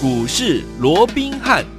股市罗宾汉。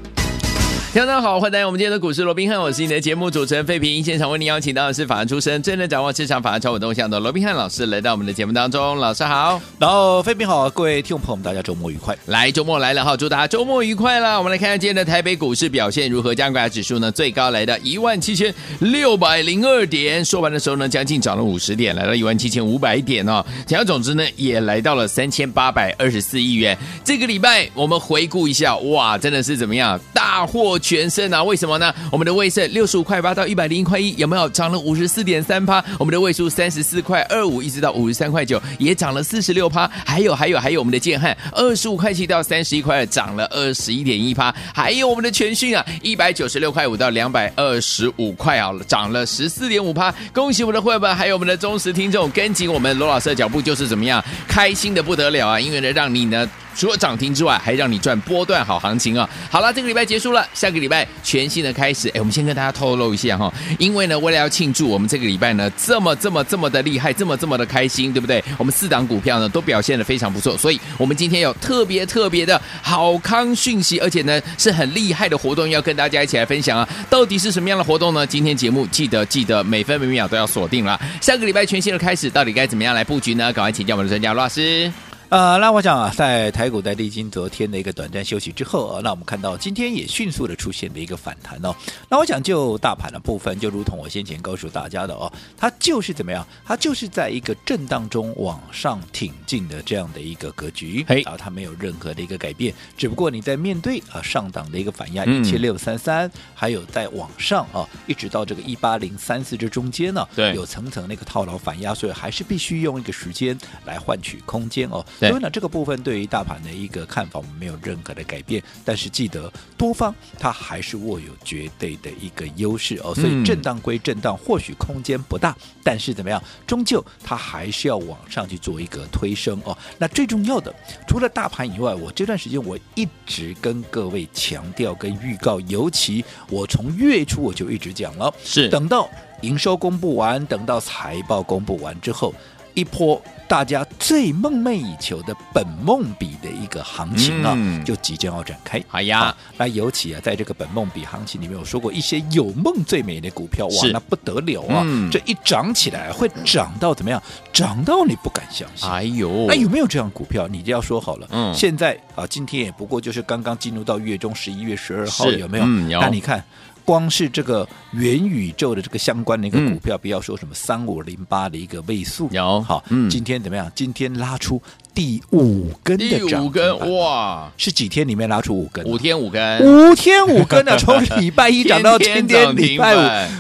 大家好，欢迎来到我们今天的股市罗宾汉，我是你的节目主持人费平。现场为您邀请到的是法案出身、真能掌握市场法案超稳动向的罗宾汉老师，来到我们的节目当中。老师好，然后费平好，各位听众朋友们，大家周末愉快。来，周末来了哈，祝大家周末愉快啦！我们来看看今天的台北股市表现如何？加权指数呢，最高来到一万七千六百零二点，收盘的时候呢，将近涨了五十点，来到一万七千五百点哦。成交总值呢，也来到了三千八百二十四亿元。这个礼拜我们回顾一下，哇，真的是怎么样？大获全胜啊！为什么呢？我们的卫盛六十五块八到一百零一块一，有没有涨了五十四点三趴？我们的位数三十四块二五，一直到五十三块九，也涨了四十六趴。还有还有还有，我们的建汉二十五块七到三十一块二，涨了二十一点一趴。还有我们的全讯啊，一百九十六块五到两百二十五块啊，涨了十四点五趴。恭喜我们的会员，还有我们的忠实听众，跟紧我们罗老师的脚步，就是怎么样开心的不得了啊！因为呢，让你呢。除了涨停之外，还让你赚波段好行情啊！好了，这个礼拜结束了，下个礼拜全新的开始。哎，我们先跟大家透露一下哈，因为呢，为了要庆祝我们这个礼拜呢这么这么这么的厉害，这么这么的开心，对不对？我们四档股票呢都表现得非常不错，所以我们今天有特别特别的好康讯息，而且呢是很厉害的活动要跟大家一起来分享啊！到底是什么样的活动呢？今天节目记得记得每分每秒都要锁定了。下个礼拜全新的开始，到底该怎么样来布局呢？赶快请教我们的专家罗老师。呃，那我想啊，在台股在历经昨天的一个短暂休息之后啊，那我们看到今天也迅速的出现了一个反弹哦。那我想就大盘的部分，就如同我先前告诉大家的哦，它就是怎么样？它就是在一个震荡中往上挺进的这样的一个格局，嘿，啊，它没有任何的一个改变，只不过你在面对啊上档的一个反压一七六三三，还有在往上啊，一直到这个一八零三四这中间呢，对，有层层那个套牢反压，所以还是必须用一个时间来换取空间哦。所以呢，这个部分对于大盘的一个看法，我们没有任何的改变。但是记得，多方它还是握有绝对的一个优势哦。所以震荡归震荡，或许空间不大，但是怎么样，终究它还是要往上去做一个推升哦。那最重要的，除了大盘以外，我这段时间我一直跟各位强调跟预告，尤其我从月初我就一直讲了，是等到营收公布完，等到财报公布完之后。一波大家最梦寐以求的本梦比的一个行情啊，嗯、就即将要展开。好呀，啊、那尤其啊，在这个本梦比行情里面，有说过一些有梦最美的股票，哇，那不得了啊！嗯、这一涨起来会涨到怎么样？涨到你不敢相信。哎呦，那有没有这样股票？你就要说好了。嗯，现在啊，今天也不过就是刚刚进入到月中十一月十二号，有没有？嗯、有那你看。光是这个元宇宙的这个相关的一个股票，不要说什么三五零八的一个位数，有。好，今天怎么样？今天拉出第五根的涨，五根哇，是几天里面拉出五根？五天五根，五天五根啊！从礼拜一涨到今天礼拜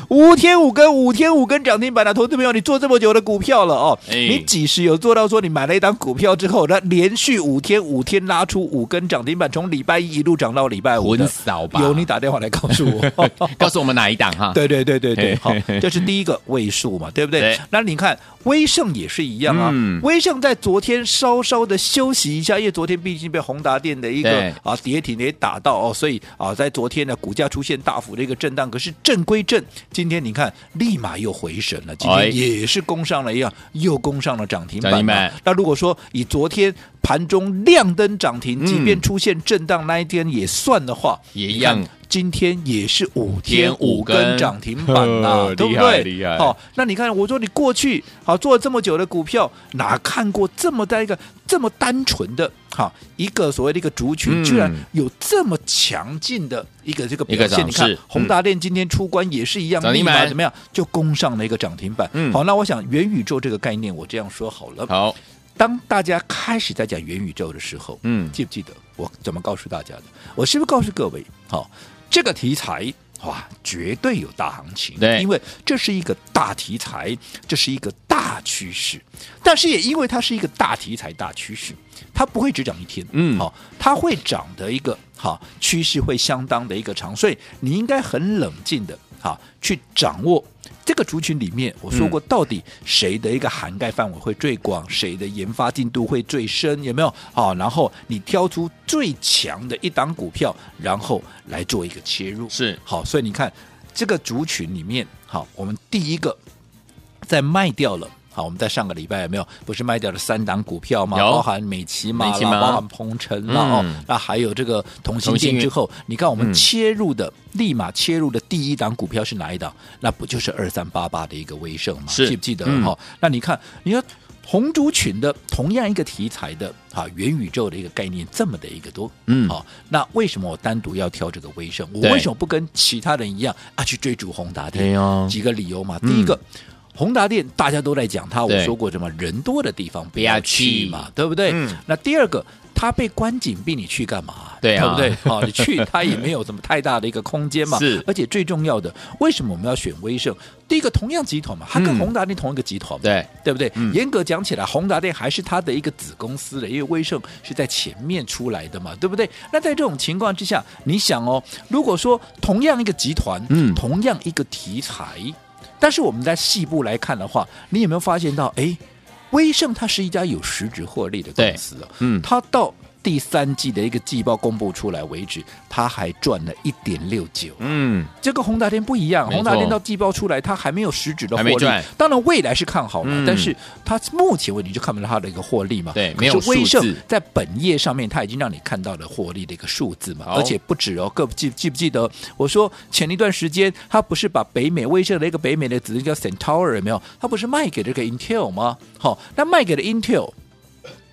五，五天五根，五天五根涨停板的投资朋友，你做这么久的股票了哦，你几时有做到说你买了一档股票之后，那连续五天五天拉出五根涨停板，从礼拜一一路涨到礼拜五的，有你打电话来告诉我。告诉我们哪一档哈？对对对对对，好，这是第一个位数嘛，对不对？对，那你看威盛也是一样啊，嗯、威盛在昨天稍稍的休息一下，因为昨天毕竟被宏达电的一个啊跌停给打到哦，所以啊在昨天呢股价出现大幅的一个震荡。可是震归震，今天你看立马又回神了，今天也是攻上了一样，又攻上了涨停板。那如果说以昨天盘中亮灯涨停，即便出现震荡那一天也算的话，也一样。今天也是五天五根涨停板呐、啊，对不对？好、哦，那你看，我说你过去好做了这么久的股票，哪看过这么大一个这么单纯的哈一个所谓的一个族群，居然有这么强劲的一个这个表现？你看，宏达电今天出关也是一样，立马怎么样就攻上了一个涨停板。嗯，好，那我想元宇宙这个概念，我这样说好了。好，当大家开始在讲元宇宙的时候，嗯，记不记得我怎么告诉大家的？我是不是告诉各位？好。这个题材哇，绝对有大行情，对，因为这是一个大题材，这是一个大趋势。但是也因为它是一个大题材、大趋势，它不会只涨一天，嗯，好，它会涨的一个好趋势会相当的一个长，所以你应该很冷静的，好去掌握。这个族群里面，我说过，到底谁的一个涵盖范围会最广，谁的研发进度会最深，有没有？好，然后你挑出最强的一档股票，然后来做一个切入，是好。所以你看这个族群里面，好，我们第一个在卖掉了好，我们在上个礼拜有没有不是卖掉了三档股票吗？有包含美琪玛啦，吗包含鹏程啦，哦、嗯，那还有这个同欣电之后，你看我们切入的、嗯、立马切入的第一档股票是哪一档？那不就是二三八八的一个威盛吗？记不记得？哈、嗯，那你看，你看。红族群的同样一个题材的啊，元宇宙的一个概念这么的一个多，嗯，好，那为什么我单独要挑这个威盛？我为什么不跟其他人一样啊去追逐宏达电？哦、几个理由嘛。第一个，宏达电大家都在讲它，我说过什么人多的地方不要去嘛，对不对？嗯、那第二个。他被关紧闭，你去干嘛？对啊，对不对？好，你去他也没有什么太大的一个空间嘛。是，而且最重要的，为什么我们要选威盛？第一个，同样集团嘛，它跟宏达电同一个集团，对对不对？严格讲起来，宏达电还是它的一个子公司的，因为威盛是在前面出来的嘛，对不对？那在这种情况之下，你想哦，如果说同样一个集团，嗯，同样一个题材，但是我们在细部来看的话，你有没有发现到？哎。威盛它是一家有实质获利的公司啊，嗯，它到第三季的一个季报公布出来为止，它还赚了一点六九，嗯，这个宏达电不一样，宏达电到季报出来，它还没有实质的获利，当然未来是看好了，嗯、但是它目前为止就看不到它的一个获利嘛，对，没有。威盛在本业上面，它已经让你看到了获利的一个数字嘛，而且不止哦，各记记不记得我说前一段时间，它不是把北美威盛的一个北美的子子叫 Centaur 有没有？它不是卖给这个 Intel 吗？好，那卖给了 Intel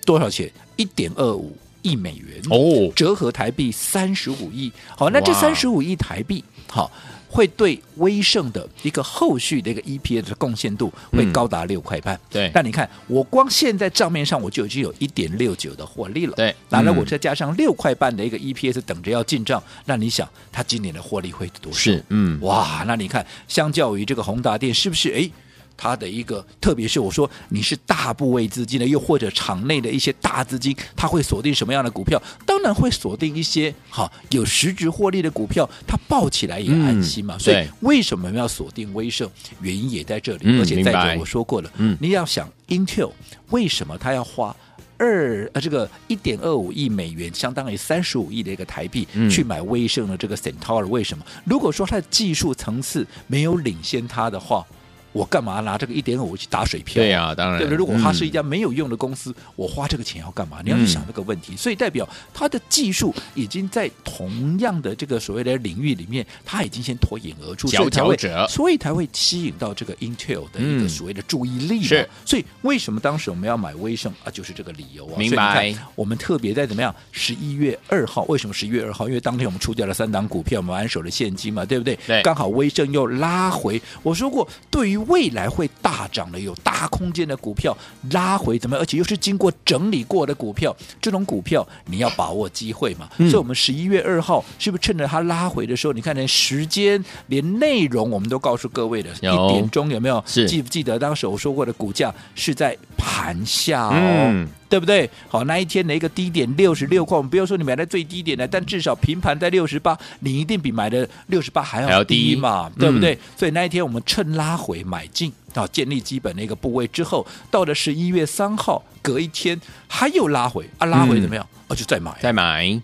多少钱？一点二五亿美元哦，折合台币三十五亿。好，那这三十五亿台币，好。会对威盛的一个后续的一个 EPS 的贡献度会高达六块半。嗯、对，但你看，我光现在账面上我就已经有一点六九的获利了。对，当然我再加上六块半的一个 EPS 等着要进账，那你想，它今年的获利会多少？是，嗯，哇，那你看，相较于这个宏达电，是不是？哎。它的一个，特别是我说你是大部位资金的，又或者场内的一些大资金，它会锁定什么样的股票？当然会锁定一些哈有实质获利的股票，它抱起来也安心嘛。嗯、所以为什么要锁定威盛？原因也在这里。嗯、而且再者我说过了，嗯，你要想 Intel 为什么它要花二呃这个一点二五亿美元，相当于三十五亿的一个台币、嗯、去买威盛的这个 Centaur？为什么？如果说它的技术层次没有领先它的话。我干嘛拿这个一点五去打水漂？对呀、啊，当然。对不对？如果它是一家没有用的公司，嗯、我花这个钱要干嘛？你要去想这个问题。嗯、所以代表它的技术已经在同样的这个所谓的领域里面，它已经先脱颖而出，佼佼者，所以才会吸引到这个 Intel 的一个所谓的注意力。是、嗯，所以为什么当时我们要买威盛啊？就是这个理由啊。明白。我们特别在怎么样？十一月二号，为什么十一月二号？因为当天我们出掉了三档股票，我们安守了现金嘛，对不对？对。刚好威盛又拉回。我说过，对于未来会大涨的、有大空间的股票拉回怎么样？而且又是经过整理过的股票，这种股票你要把握机会嘛。嗯、所以，我们十一月二号是不是趁着它拉回的时候？你看，连时间、连内容，我们都告诉各位的。一点钟有没有？是记不记得当时我说过的股价是在盘下哦。嗯对不对？好，那一天的一个低点六十六块，我们不要说你买在最低点的，但至少平盘在六十八，你一定比买的六十八还要低嘛，低对不对？嗯、所以那一天我们趁拉回买进，啊，建立基本的一个部位之后，到了十一月三号，隔一天还有拉回啊，拉回怎么样？哦、嗯，就再买，再买。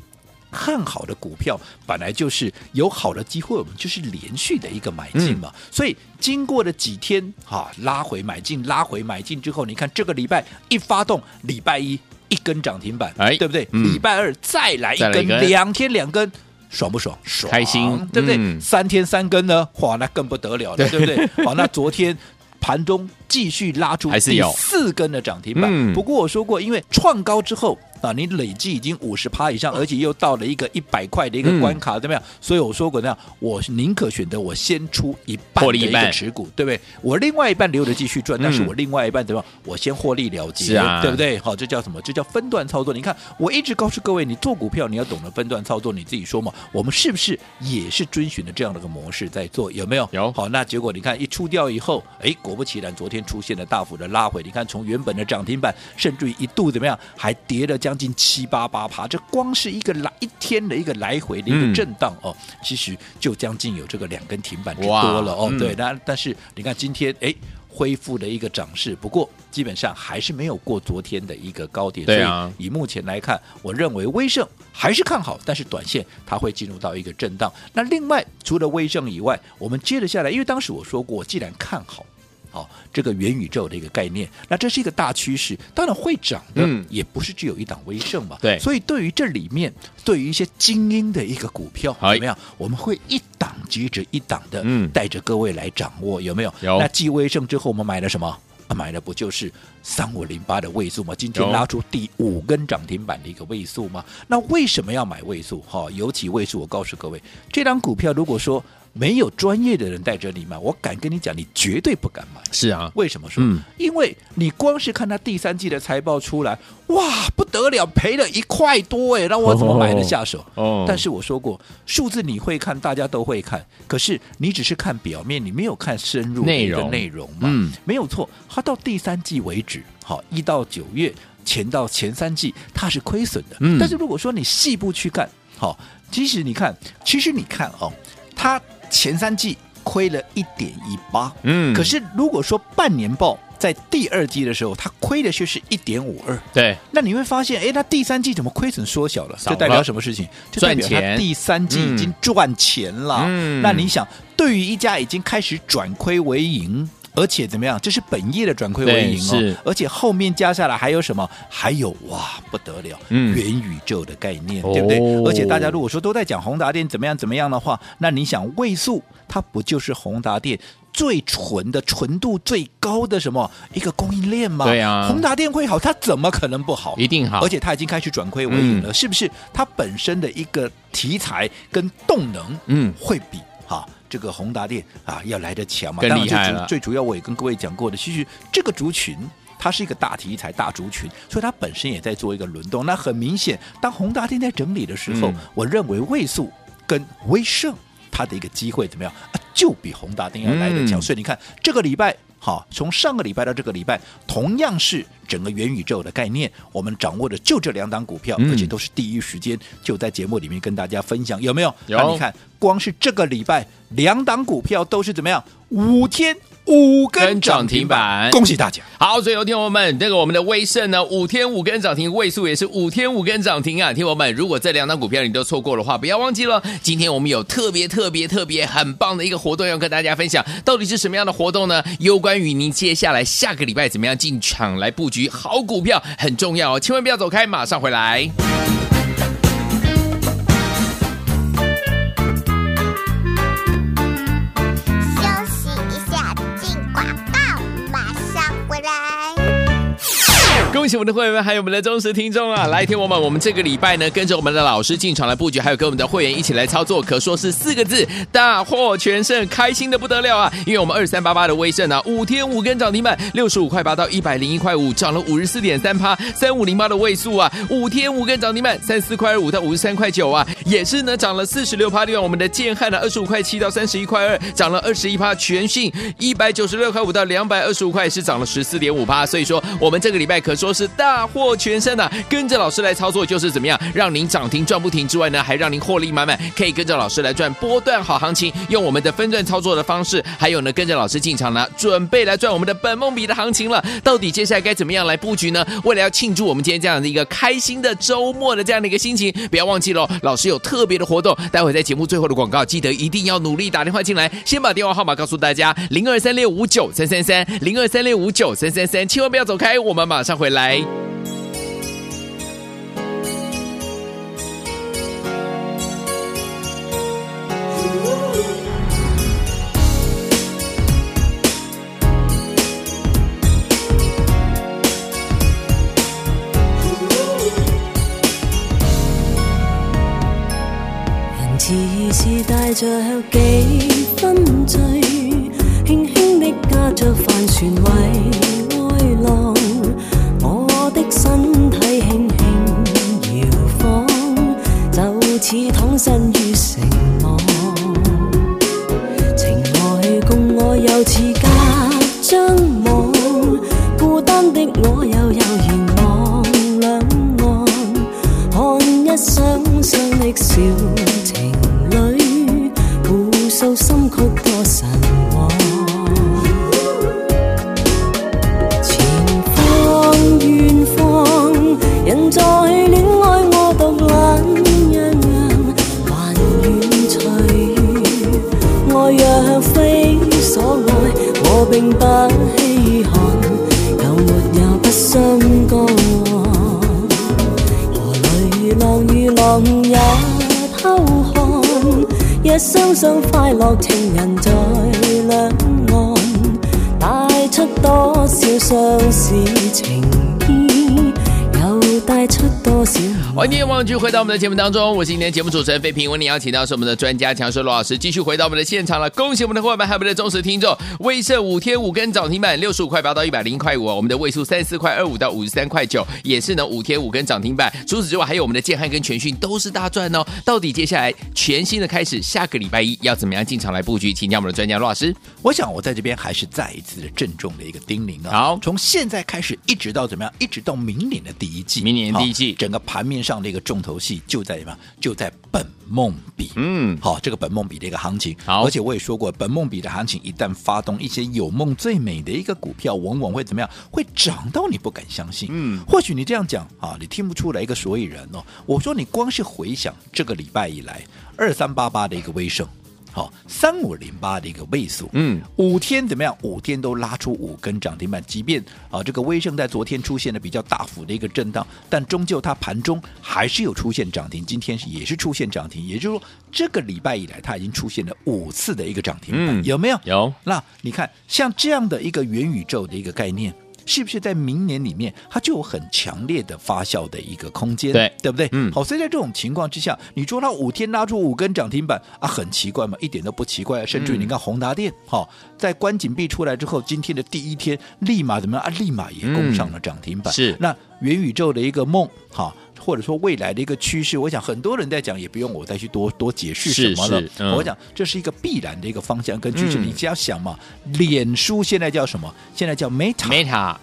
看好的股票本来就是有好的机会，我们就是连续的一个买进嘛。嗯、所以经过了几天哈、啊、拉回买进，拉回买进之后，你看这个礼拜一发动，礼拜一一根涨停板，哎，对不对？嗯、礼拜二再来一根，两天两根，爽不爽？爽，开心，对不对？嗯、三天三更呢，哇，那更不得了了，对，对不对？好，那昨天盘中继续拉出第四根的涨停板。嗯、不过我说过，因为创高之后。啊，你累计已经五十趴以上，而且又到了一个一百块的一个关卡，怎么样？所以我说过，那样我宁可选择我先出一半的一个持股，对不对？我另外一半留着继续赚，但是我另外一半怎么样？我先获利了结，啊、对不对？好，这叫什么？这叫分段操作。你看，我一直告诉各位，你做股票你要懂得分段操作，你自己说嘛。我们是不是也是遵循的这样的一个模式在做？有没有？有。好，那结果你看一出掉以后，哎，果不其然，昨天出现了大幅的拉回。你看，从原本的涨停板，甚至于一度怎么样，还跌了将。将近七八八趴，这光是一个来一天的一个来回的一个震荡、嗯、哦，其实就将近有这个两根停板之多了哦。嗯、对，那但是你看今天哎恢复的一个涨势，不过基本上还是没有过昨天的一个高点。所以，以目前来看，我认为威盛还是看好，但是短线它会进入到一个震荡。那另外除了威盛以外，我们接着下来，因为当时我说过，既然看好。好，这个元宇宙的一个概念，那这是一个大趋势，当然会涨的，嗯，也不是只有一档威盛嘛，对，所以对于这里面，对于一些精英的一个股票，怎么样？我们会一档接着一档的，嗯，带着各位来掌握，有没有？有。那继威盛之后，我们买了什么？啊，买的不就是三五零八的位数吗？今天拉出第五根涨停板的一个位数吗？那为什么要买位数？哈，尤其位数，我告诉各位，这张股票如果说。没有专业的人带着你买，我敢跟你讲，你绝对不敢买。是啊，为什么说？嗯，因为你光是看他第三季的财报出来，哇，不得了，赔了一块多哎，让我怎么买的下手？哦，但是我说过，数字你会看，大家都会看，可是你只是看表面，你没有看深入内容内容嘛？嗯，没有错，他到第三季为止，好，一到九月前到前三季，它是亏损的。嗯，但是如果说你细部去看，好，其实你看，其实你看哦，它。前三季亏了一点一八，嗯，可是如果说半年报在第二季的时候，它亏的却是一点五二，对，那你会发现，哎，它第三季怎么亏损缩小了？这代表什么事情？就代表它第三季已经赚钱了。嗯，那你想，对于一家已经开始转亏为盈。而且怎么样？这是本业的转亏为盈哦，而且后面加下来还有什么？还有哇，不得了，嗯、元宇宙的概念，对不对？哦、而且大家如果说都在讲宏达电怎么样怎么样的话，那你想位数它不就是宏达电最纯的、纯度最高的什么一个供应链吗？对啊，宏达电会好，它怎么可能不好？一定好。而且它已经开始转亏为盈了，嗯、是不是？它本身的一个题材跟动能，嗯，会比哈。这个宏达电啊，要来的强嘛？更厉害了。当然最主，最主要我也跟各位讲过的，其实这个族群它是一个大题材、大族群，所以它本身也在做一个轮动。那很明显，当宏达电在整理的时候，嗯、我认为位数跟威盛它的一个机会怎么样啊？就比宏达电要来的强。嗯、所以你看这个礼拜。好，从上个礼拜到这个礼拜，同样是整个元宇宙的概念，我们掌握的就这两档股票，嗯、而且都是第一时间就在节目里面跟大家分享，有没有？有。那你看，光是这个礼拜两档股票都是怎么样？五天。五根涨停板，恭喜大家！好，所以有听友们，这个我们的威盛呢，五天五根涨停，位数也是五天五根涨停啊！听友们，如果这两档股票你都错过的话，不要忘记了，今天我们有特别特别特别很棒的一个活动要跟大家分享，到底是什么样的活动呢？有关于您接下来下个礼拜怎么样进场来布局好股票，很重要哦，千万不要走开，马上回来。恭喜我们的会员们，还有我们的忠实听众啊！来听我们，我们这个礼拜呢，跟着我们的老师进场来布局，还有跟我们的会员一起来操作，可说是四个字：大获全胜，开心的不得了啊！因为我们二三八八的威盛啊，五天五根涨停板，六十五块八到一百零一块五，涨了五十四点三趴；三五零八的位数啊，五天五根涨停板，三四块二五到五十三块九啊，也是呢涨了四十六趴。另外我们的建汉呢二十五块七到三十一块二，涨了二十一趴。全讯一百九十六块五到两百二十五块，是涨了十四点五趴。所以说，我们这个礼拜可说。是大获全胜的，跟着老师来操作就是怎么样，让您涨停赚不停之外呢，还让您获利满满，可以跟着老师来赚波段好行情，用我们的分段操作的方式，还有呢，跟着老师进场呢，准备来赚我们的本梦比的行情了。到底接下来该怎么样来布局呢？为了要庆祝我们今天这样的一个开心的周末的这样的一个心情，不要忘记喽，老师有特别的活动，待会在节目最后的广告，记得一定要努力打电话进来，先把电话号码告诉大家：零二三六五九三三三，零二三六五九三三三，千万不要走开，我们马上回来。着几分醉，轻轻的驾着帆船的节目当中，我是今天节目主持人费平，为您邀请到是我们的专家强势罗老师，继续回到我们的现场了。恭喜我们的伙伴，还有我们的忠实听众，威盛五天五根涨停板，六十五块八到一百零块五，我们的位数三十四块二五到五十三块九，也是呢五天五根涨停板。除此之外，还有我们的建汉跟全讯都是大赚哦。到底接下来全新的开始，下个礼拜一要怎么样进场来布局？请教我们的专家罗老师。我想我在这边还是再一次的郑重的一个叮咛啊，好，从现在开始一直到怎么样，一直到明年的第一季，明年第一季整个盘面上的一个重头。就在什么？就在本梦比，嗯，好，这个本梦比的一个行情，好，而且我也说过，本梦比的行情一旦发动，一些有梦最美的一个股票，往往会怎么样？会涨到你不敢相信，嗯，或许你这样讲啊，你听不出来一个所以然哦。我说你光是回想这个礼拜以来，二三八八的一个威盛。好，三五零八的一个位数，嗯，五天怎么样？五天都拉出五根涨停板，即便啊，这个威盛在昨天出现了比较大幅的一个震荡，但终究它盘中还是有出现涨停，今天也是出现涨停，也就是说，这个礼拜以来它已经出现了五次的一个涨停板，嗯，有没有？有。那你看，像这样的一个元宇宙的一个概念。是不是在明年里面，它就有很强烈的发酵的一个空间？对，对不对？嗯，好，所以在这种情况之下，你说它五天拉出五根涨停板啊，很奇怪吗？一点都不奇怪。甚至于你看宏达电，好、嗯，在关紧闭出来之后，今天的第一天立马怎么样啊？立马也攻上了涨停板。嗯、是，那元宇宙的一个梦，哈。或者说未来的一个趋势，我想很多人在讲，也不用我再去多多解释什么了。是是嗯、我讲这是一个必然的一个方向跟趋势。嗯、你只要想嘛，脸书现在叫什么？现在叫 Meta。Meta。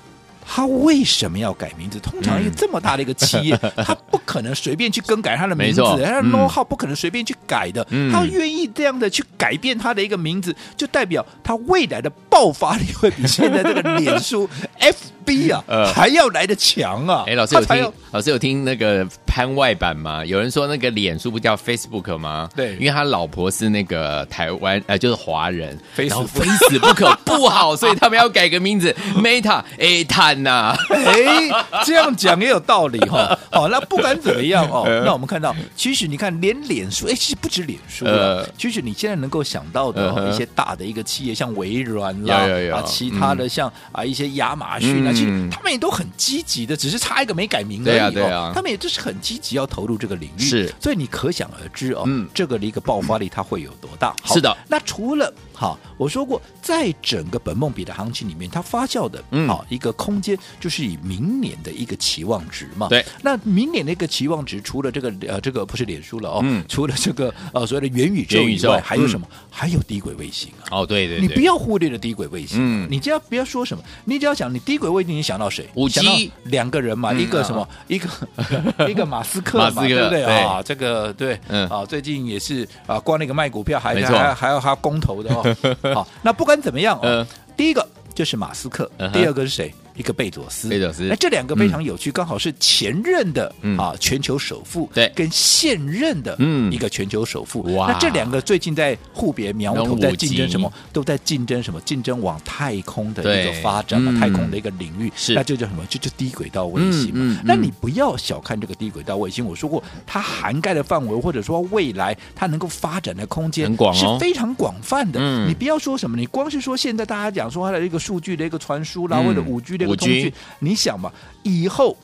他为什么要改名字？通常一个这么大的一个企业，嗯、他不可能随便去更改他的名字，他的 how 不可能随便去改的。嗯、他愿意这样的去改变他的一个名字，就代表他未来的爆发力会比现在这个脸书 FB 啊、呃、还要来得强啊！哎，老师有听老师有听那个番外版吗？有人说那个脸书不叫 Facebook 吗？对，因为他老婆是那个台湾呃，就是华人，非死非死不可不好，所以他们要改个名字 Meta A 探。呐，哎，这样讲也有道理哈。好，那不管怎么样哦，那我们看到，其实你看，连脸书，哎，其实不止脸书了，其实你现在能够想到的一些大的一个企业，像微软啦，啊，其他的像啊一些亚马逊啊，其实他们也都很积极的，只是差一个没改名而已哦。他们也就是很积极要投入这个领域，是，所以你可想而知哦，这个的一个爆发力它会有多大？是的。那除了哈，我说过，在整个本梦比的行情里面，它发酵的，好一个空间。就是以明年的一个期望值嘛，对，那明年的一个期望值，除了这个呃，这个不是脸书了哦，嗯，除了这个呃所谓的元宇宙以外，还有什么？还有低轨卫星啊！哦，对对，你不要忽略了低轨卫星，嗯，你只要不要说什么，你只要想你低轨卫星，你想到谁？五 G 两个人嘛，一个什么？一个 一个马斯克嘛，对不对啊？这个对，嗯啊，最近也是啊，光那个卖股票还还还要他公投的哦。好，那不管怎么样哦，第一个就是马斯克，第二个是谁？一个贝佐斯，贝佐斯，那这两个非常有趣，刚好是前任的啊全球首富，对，跟现任的一个全球首富。哇，那这两个最近在互别苗头，在竞争什么？都在竞争什么？竞争往太空的一个发展嘛，太空的一个领域。是，那就叫什么？就叫低轨道卫星嘛。那你不要小看这个低轨道卫星，我说过，它涵盖的范围或者说未来它能够发展的空间是非常广泛的。你不要说什么，你光是说现在大家讲说它的一个数据的一个传输啦，或者五 G 的。通讯，你想嘛，以后。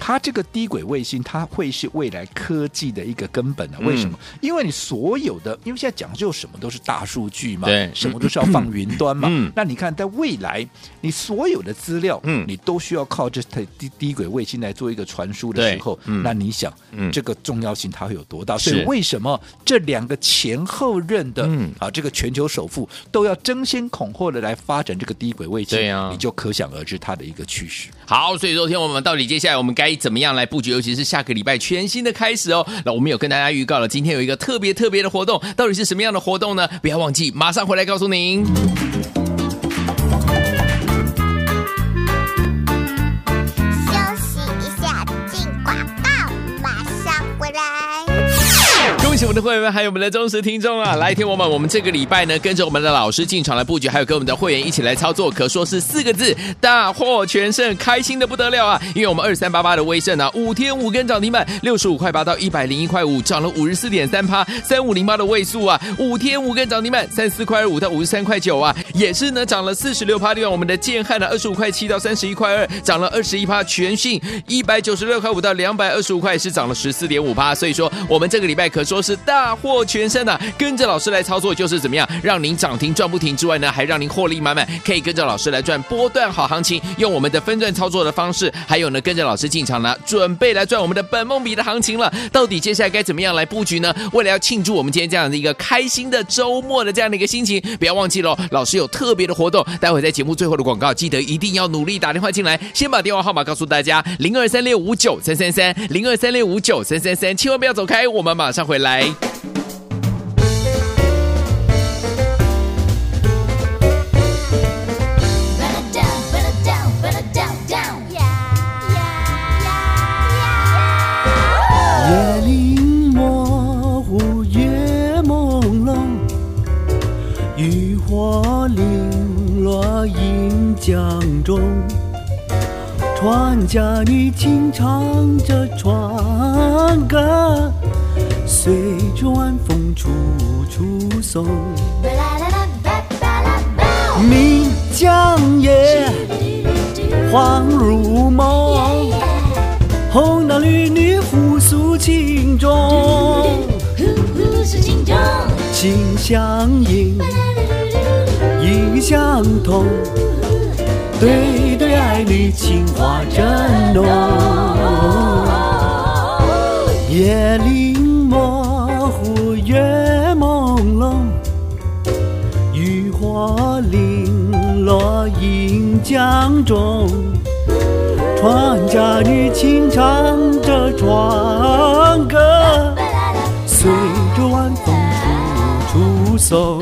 它这个低轨卫星，它会是未来科技的一个根本啊？为什么？嗯、因为你所有的，因为现在讲究什么都是大数据嘛，对，什么都是要放云端嘛。嗯、那你看，在未来，你所有的资料，嗯，你都需要靠这台低低轨卫星来做一个传输的时候，嗯、那你想，嗯，这个重要性它会有多大？所以为什么这两个前后任的，嗯，啊，这个全球首富都要争先恐后的来发展这个低轨卫星？对啊，你就可想而知它的一个趋势。好，所以昨天我们到底接下来我们该怎么样来布局？尤其是下个礼拜全新的开始哦。那我们有跟大家预告了，今天有一个特别特别的活动，到底是什么样的活动呢？不要忘记，马上回来告诉您。我们的会员们，还有我们的忠实听众啊！来，听我们，我们这个礼拜呢，跟着我们的老师进场来布局，还有跟我们的会员一起来操作，可说是四个字：大获全胜，开心的不得了啊！因为我们二三八八的威盛啊，五天五根涨停板，六十五块八到一百零一块五，涨了五十四点三趴；三五零八的位数啊，五天五根涨停板，三四块二五到五十三块九啊，也是呢涨了四十六趴。另外，我们的建汉呢，二十五块七到三十一块二，涨了二十一趴；全讯一百九十六块五到两百二十五块，是涨了十四点五趴。所以说，我们这个礼拜可说是大获全胜啊！跟着老师来操作，就是怎么样让您涨停赚不停之外呢，还让您获利满满，可以跟着老师来赚波段好行情。用我们的分段操作的方式，还有呢，跟着老师进场呢，准备来赚我们的本梦比的行情了。到底接下来该怎么样来布局呢？为了要庆祝我们今天这样的一个开心的周末的这样的一个心情，不要忘记喽，老师有特别的活动。待会在节目最后的广告，记得一定要努力打电话进来，先把电话号码告诉大家：零二三六五九三三三，零二三六五九三三三，千万不要走开，我们马上回来。夜铃模糊月朦胧雨花零落映江中船家你轻唱着船歌。送。岷江夜，恍如梦，红男绿女互诉情衷，心相印，意相通。对对爱侣情话真浓，夜里江中，船家女轻唱着船歌，随着晚风处处送。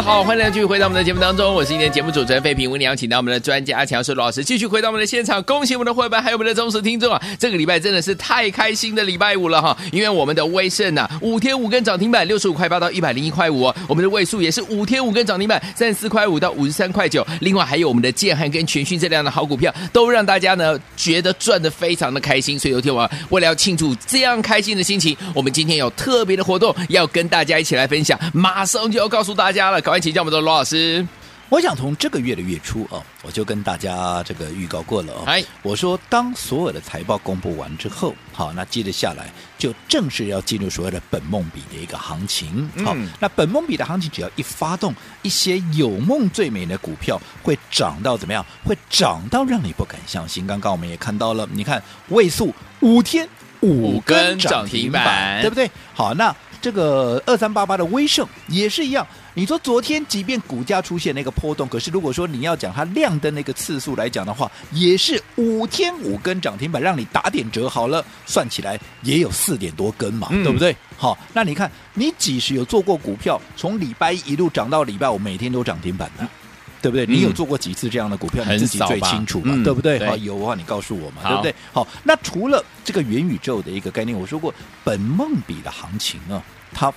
好，欢迎继续回到我们的节目当中，我是今天节目主持人费平，为你邀请到我们的专家强势老师继续回到我们的现场，恭喜我们的会员还有我们的忠实听众啊！这个礼拜真的是太开心的礼拜五了哈，因为我们的威盛啊，五天五根涨停板，六十五块八到一百零一块五，我们的位数也是五天五根涨停板，三十四块五到五十三块九，另外还有我们的建汉跟全讯这样的好股票，都让大家呢觉得赚的非常的开心，所以有天我为了要庆祝这样开心的心情，我们今天有特别的活动要跟大家一起来分享，马上就要告诉大家了。赶快请教我们的罗老师。我想从这个月的月初啊，我就跟大家这个预告过了哦。哎，我说当所有的财报公布完之后，好，那接着下来就正式要进入所谓的本梦比的一个行情。好，那本梦比的行情只要一发动，一些有梦最美的股票会涨到怎么样？会涨到让你不敢相信。刚刚我们也看到了，你看位数五天五根涨停板，对不对？好，那这个二三八八的威盛也是一样。你说昨天即便股价出现那个波动，可是如果说你要讲它亮灯那个次数来讲的话，也是五天五根涨停板，让你打点折好了，算起来也有四点多根嘛，嗯、对不对？好，那你看你几时有做过股票，从礼拜一一路涨到礼拜五，每天都涨停板的，对不对？嗯、你有做过几次这样的股票，你自己最清楚嘛，对不对？好，有的话你告诉我嘛，对不对？好，那除了这个元宇宙的一个概念，我说过本梦比的行情呢，它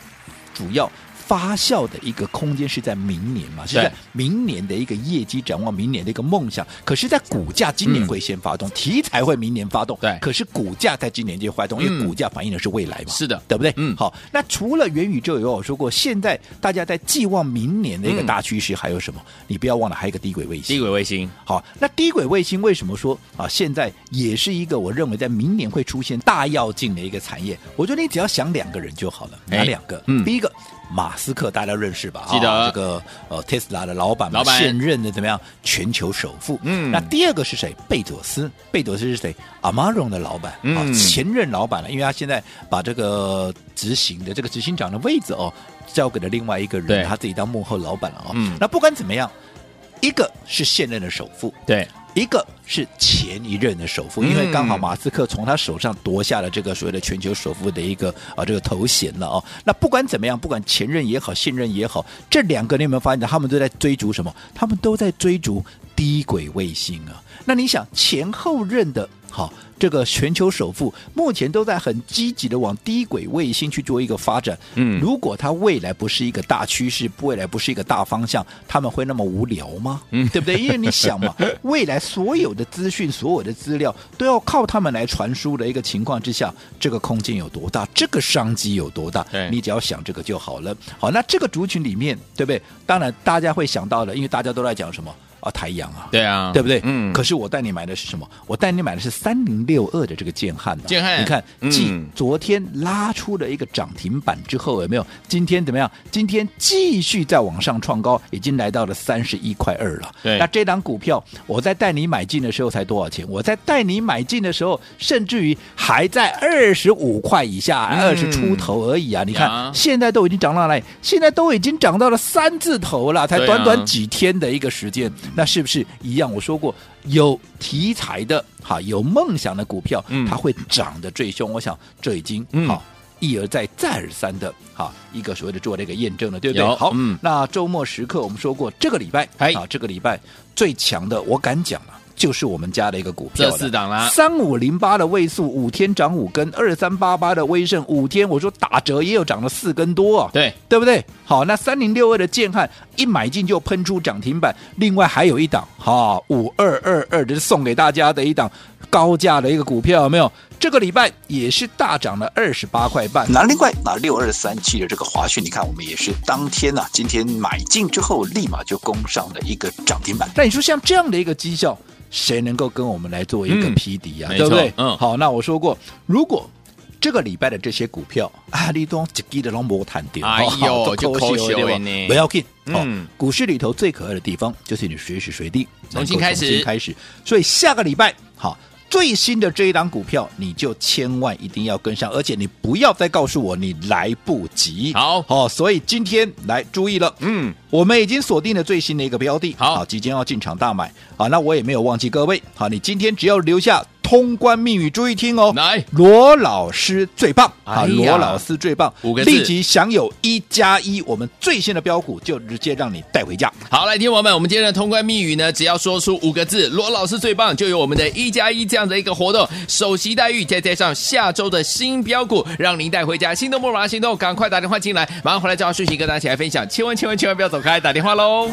主要。发酵的一个空间是在明年嘛？是在明年的一个业绩展望，明年的一个梦想。可是，在股价今年会先发动，嗯、题材会明年发动。对，可是股价在今年就发动，因为股价反映的是未来嘛。是的，对不对？嗯。好，那除了元宇宙以外，我说过，现在大家在寄望明年的一个大趋势还有什么？嗯、你不要忘了，还有一个低轨卫星。低轨卫星。好，那低轨卫星为什么说啊？现在也是一个我认为在明年会出现大跃进的一个产业。我觉得你只要想两个人就好了，哪两个？嗯，第一个。马斯克大家认识吧？记得、哦、这个呃，特斯拉的老板，老板现任的怎么样？全球首富。嗯，那第二个是谁？贝佐斯。贝佐斯是谁？Amazon 的老板，啊、嗯，前任老板了。因为他现在把这个执行的这个执行长的位置哦，交给了另外一个人，他自己当幕后老板了哦。嗯，那不管怎么样，一个是现任的首富，对。一个是前一任的首富，因为刚好马斯克从他手上夺下了这个所谓的全球首富的一个啊这个头衔了哦。那不管怎么样，不管前任也好，现任也好，这两个你有没有发现，他们都在追逐什么？他们都在追逐低轨卫星啊。那你想前后任的？好。这个全球首富目前都在很积极的往低轨卫星去做一个发展。嗯，如果它未来不是一个大趋势，未来不是一个大方向，他们会那么无聊吗？嗯，对不对？因为你想嘛，未来所有的资讯、所有的资料都要靠他们来传输的一个情况之下，这个空间有多大？这个商机有多大？你只要想这个就好了。好，那这个族群里面，对不对？当然，大家会想到的，因为大家都在讲什么？啊，台阳啊，对啊，对不对？嗯。可是我带你买的是什么？我带你买的是三零六二的这个建汉。建汉，你看，继昨天拉出了一个涨停板之后，有没有？今天怎么样？今天继续在往上创高，已经来到了三十一块二了。对。那这档股票，我在带你买进的时候才多少钱？我在带你买进的时候，甚至于还在二十五块以下，二十出头而已啊！你看，现在都已经涨到哪里？现在都已经涨到了三字头了，才短短几天的一个时间。那是不是一样？我说过，有题材的哈，有梦想的股票，嗯、它会涨得最凶。我想这已经好、嗯、一而再再而三的哈一个所谓的做这个验证了，对不对？好，嗯、那周末时刻我们说过，这个礼拜啊，这个礼拜最强的，我敢讲了。就是我们家的一个股票，这四档啦，三五零八的位数五天涨五根，二三八八的威盛五天，我说打折也有涨了四根多啊，对对不对？好，那三零六二的建汉一买进就喷出涨停板，另外还有一档哈五二二二，这是送给大家的一档高价的一个股票，有没有？这个礼拜也是大涨了二十八块半。那另外那六二三七的这个华讯，你看我们也是当天呐、啊，今天买进之后立马就攻上了一个涨停板。那你说像这样的一个绩效？谁能够跟我们来做一个匹敌呀？对不对？嗯，好，那我说过，如果这个礼拜的这些股票啊，你都一记的龙博谈掉，哎呦，就可惜了呢。不要紧，嗯，股市里头最可爱的地方就是你随时随地重新开始，重新开始。所以下个礼拜，好。最新的这一档股票，你就千万一定要跟上，而且你不要再告诉我你来不及。好，好，所以今天来注意了，嗯，我们已经锁定了最新的一个标的，好，即将要进场大买。好，那我也没有忘记各位，好，你今天只要留下。通关密语，注意听哦！来，罗老师最棒啊！罗老师最棒，五个字，立即享有一加一，我们最新的标股就直接让你带回家。好，来，听我们，我们今天的通关密语呢，只要说出五个字“罗老师最棒”，就有我们的一加一这样的一个活动，首席待遇，再加上下周的新标股，让您带回家。心动不如马上行动，赶快打电话进来，马上回来找讯息跟大家一起来分享。千万千万千万不要走开，打电话喽！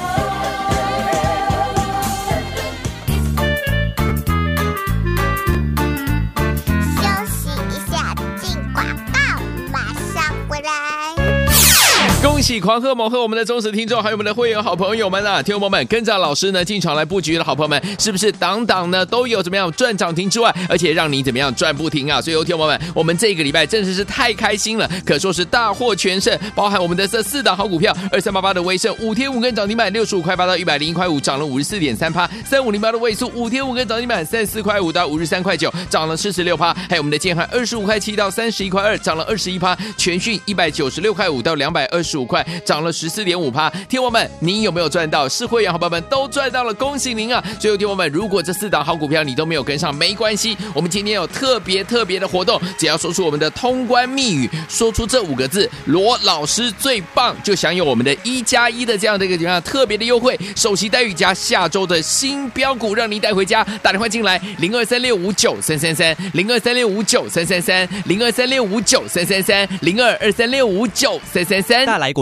喜狂贺猛贺我们的忠实听众，还有我们的会员好朋友们啊！听众朋友们跟着老师呢进场来布局的好朋友们，是不是档档呢都有怎么样赚涨停之外，而且让你怎么样赚不停啊？所以，听众朋友们，我们这个礼拜真的是太开心了，可说是大获全胜，包含我们的这四档好股票：二三八八的威盛五天五根涨停板，六十五块八到一百零一块五，涨了五十四点三趴；三五零八的位数五天五根涨停板，三十四块五到五十三块九，涨了四十六趴；还有我们的建汉二十五块七到三十一块二，涨了二十一趴；全讯一百九十六块五到两百二。十五块涨了十四点五趴，听友们，您有没有赚到？是会员好朋友们都赚到了，恭喜您啊！最后，听友们，如果这四档好股票你都没有跟上，没关系，我们今天有特别特别的活动，只要说出我们的通关密语，说出这五个字“罗老师最棒”，就享有我们的一加一的这样的一个怎么样特别的优惠，首席待遇加下周的新标股，让您带回家。打电话进来，零二三六五九三三三，零二三六五九三三三，零二三六五九三三三，零二二三六五九三三三。来国